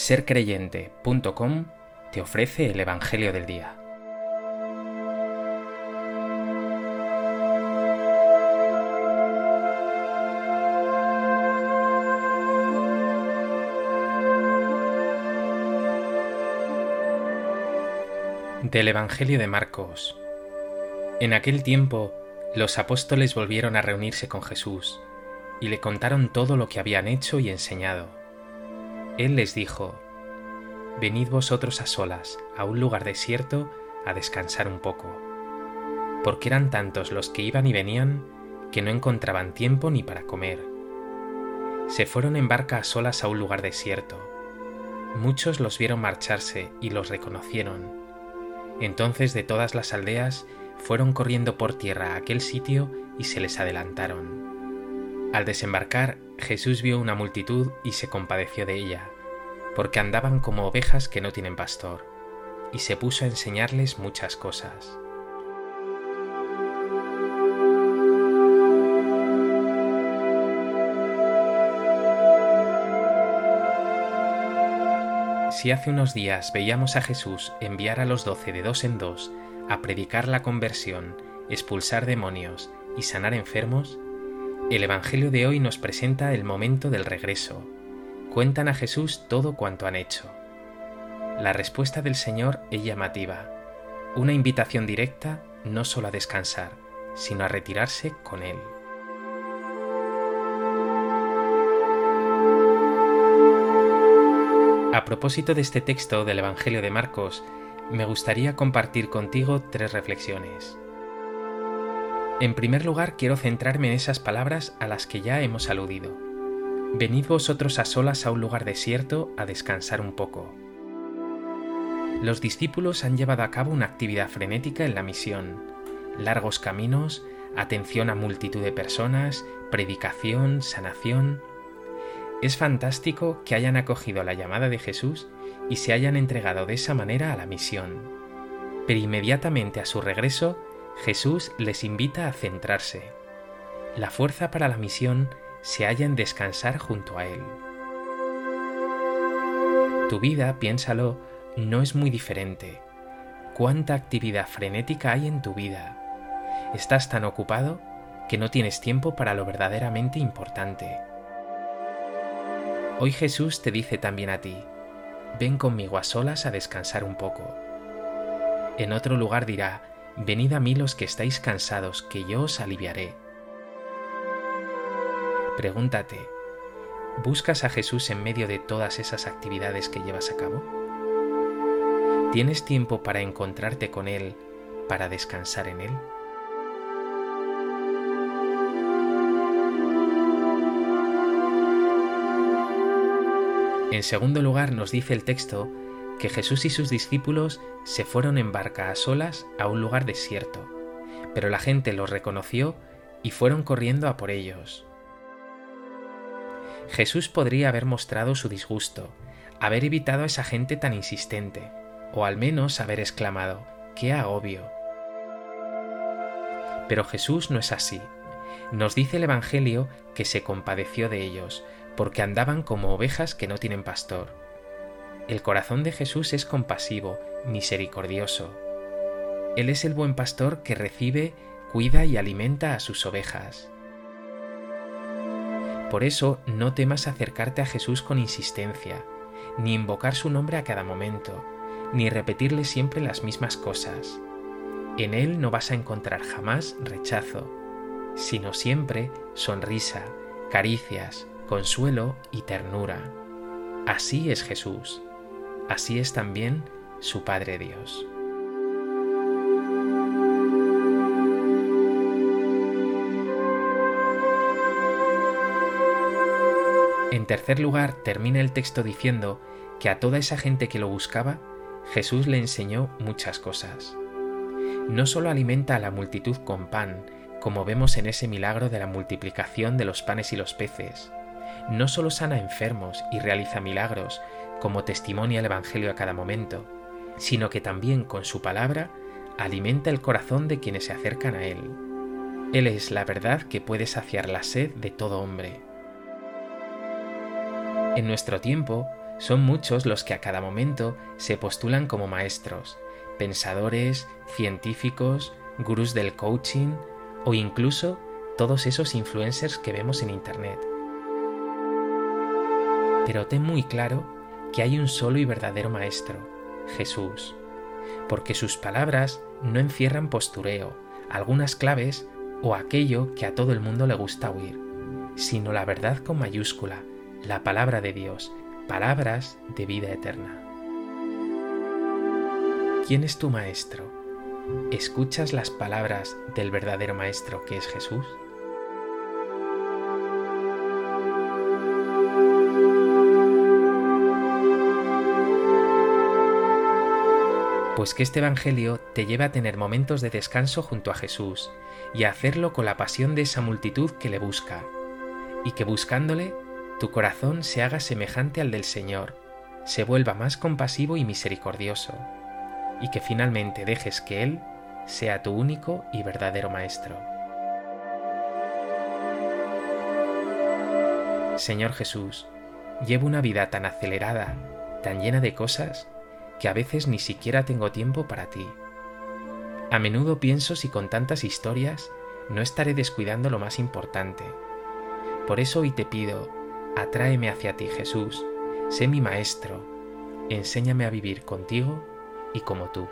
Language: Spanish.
sercreyente.com te ofrece el Evangelio del Día. Del Evangelio de Marcos. En aquel tiempo, los apóstoles volvieron a reunirse con Jesús y le contaron todo lo que habían hecho y enseñado él les dijo, Venid vosotros a solas a un lugar desierto a descansar un poco, porque eran tantos los que iban y venían que no encontraban tiempo ni para comer. Se fueron en barca a solas a un lugar desierto. Muchos los vieron marcharse y los reconocieron. Entonces de todas las aldeas fueron corriendo por tierra a aquel sitio y se les adelantaron. Al desembarcar Jesús vio una multitud y se compadeció de ella, porque andaban como ovejas que no tienen pastor, y se puso a enseñarles muchas cosas. Si hace unos días veíamos a Jesús enviar a los doce de dos en dos a predicar la conversión, expulsar demonios y sanar enfermos, el Evangelio de hoy nos presenta el momento del regreso. Cuentan a Jesús todo cuanto han hecho. La respuesta del Señor es llamativa. Una invitación directa no solo a descansar, sino a retirarse con Él. A propósito de este texto del Evangelio de Marcos, me gustaría compartir contigo tres reflexiones. En primer lugar, quiero centrarme en esas palabras a las que ya hemos aludido. Venid vosotros a solas a un lugar desierto a descansar un poco. Los discípulos han llevado a cabo una actividad frenética en la misión. Largos caminos, atención a multitud de personas, predicación, sanación. Es fantástico que hayan acogido la llamada de Jesús y se hayan entregado de esa manera a la misión. Pero inmediatamente a su regreso Jesús les invita a centrarse. La fuerza para la misión se halla en descansar junto a Él. Tu vida, piénsalo, no es muy diferente. ¿Cuánta actividad frenética hay en tu vida? Estás tan ocupado que no tienes tiempo para lo verdaderamente importante. Hoy Jesús te dice también a ti, ven conmigo a solas a descansar un poco. En otro lugar dirá, Venid a mí los que estáis cansados, que yo os aliviaré. Pregúntate, ¿buscas a Jesús en medio de todas esas actividades que llevas a cabo? ¿Tienes tiempo para encontrarte con Él, para descansar en Él? En segundo lugar, nos dice el texto que Jesús y sus discípulos se fueron en barca a solas a un lugar desierto, pero la gente los reconoció y fueron corriendo a por ellos. Jesús podría haber mostrado su disgusto, haber evitado a esa gente tan insistente, o al menos haber exclamado, ¡qué agobio! Pero Jesús no es así. Nos dice el Evangelio que se compadeció de ellos, porque andaban como ovejas que no tienen pastor el corazón de Jesús es compasivo, misericordioso. Él es el buen pastor que recibe, cuida y alimenta a sus ovejas. Por eso no temas acercarte a Jesús con insistencia, ni invocar su nombre a cada momento, ni repetirle siempre las mismas cosas. En Él no vas a encontrar jamás rechazo, sino siempre sonrisa, caricias, consuelo y ternura. Así es Jesús así es también su Padre Dios. En tercer lugar, termina el texto diciendo que a toda esa gente que lo buscaba, Jesús le enseñó muchas cosas. No solo alimenta a la multitud con pan, como vemos en ese milagro de la multiplicación de los panes y los peces, no solo sana enfermos y realiza milagros, como testimonia el Evangelio a cada momento, sino que también con su palabra alimenta el corazón de quienes se acercan a Él. Él es la verdad que puede saciar la sed de todo hombre. En nuestro tiempo Son muchos los que a cada momento se postulan como maestros, pensadores, científicos, gurús del coaching o incluso todos esos influencers que vemos en Internet. Pero ten muy claro que hay un solo y verdadero maestro, Jesús, porque sus palabras no encierran postureo, algunas claves o aquello que a todo el mundo le gusta oír, sino la verdad con mayúscula, la palabra de Dios, palabras de vida eterna. ¿Quién es tu maestro? ¿Escuchas las palabras del verdadero maestro que es Jesús? Pues que este Evangelio te lleve a tener momentos de descanso junto a Jesús y a hacerlo con la pasión de esa multitud que le busca, y que buscándole tu corazón se haga semejante al del Señor, se vuelva más compasivo y misericordioso, y que finalmente dejes que Él sea tu único y verdadero Maestro. Señor Jesús, llevo una vida tan acelerada, tan llena de cosas, que a veces ni siquiera tengo tiempo para ti. A menudo pienso si con tantas historias no estaré descuidando lo más importante. Por eso hoy te pido, atráeme hacia ti Jesús, sé mi maestro, enséñame a vivir contigo y como tú.